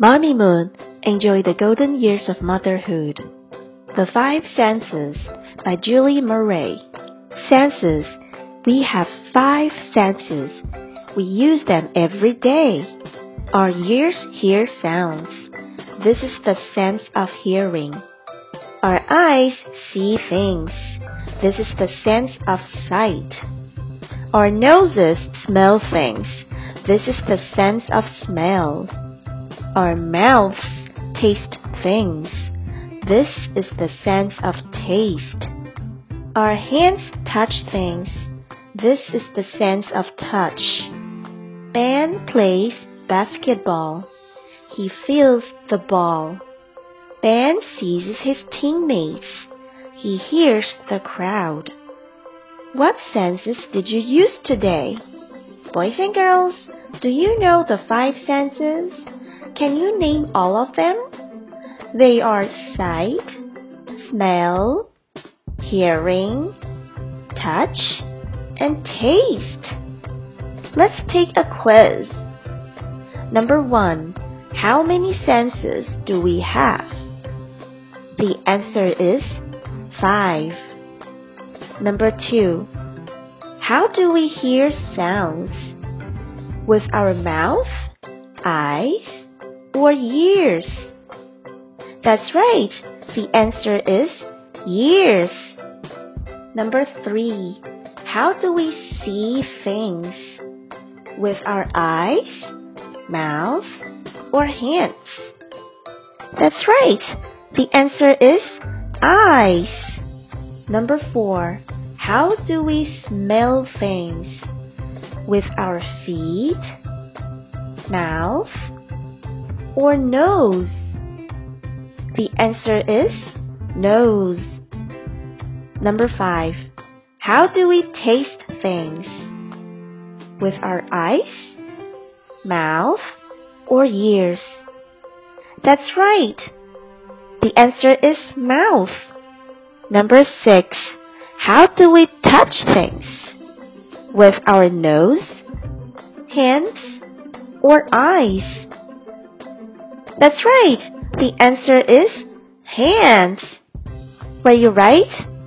Mamimoon, enjoy the golden years of motherhood. The Five Senses by Julie Murray. Senses. We have five senses. We use them every day. Our ears hear sounds. This is the sense of hearing. Our eyes see things. This is the sense of sight. Our noses smell things. This is the sense of smell. Our mouths taste things. This is the sense of taste. Our hands touch things. This is the sense of touch. Ben plays basketball. He feels the ball. Ben sees his teammates. He hears the crowd. What senses did you use today? Boys and girls, do you know the five senses? Can you name all of them? They are sight, smell, hearing, touch, and taste. Let's take a quiz. Number one, how many senses do we have? The answer is five. Number two, how do we hear sounds? With our mouth, eyes, or ears? That's right. The answer is years. Number three, how do we see things? With our eyes, mouth, or hands? That's right. The answer is eyes. Number four, how do we smell things? With our feet, mouth, or nose? The answer is nose. Number five, how do we taste things? With our eyes, mouth, or ears? That's right. The answer is mouth. Number six, how do we touch things? With our nose, hands, or eyes? That's right. The answer is hands. Were you right?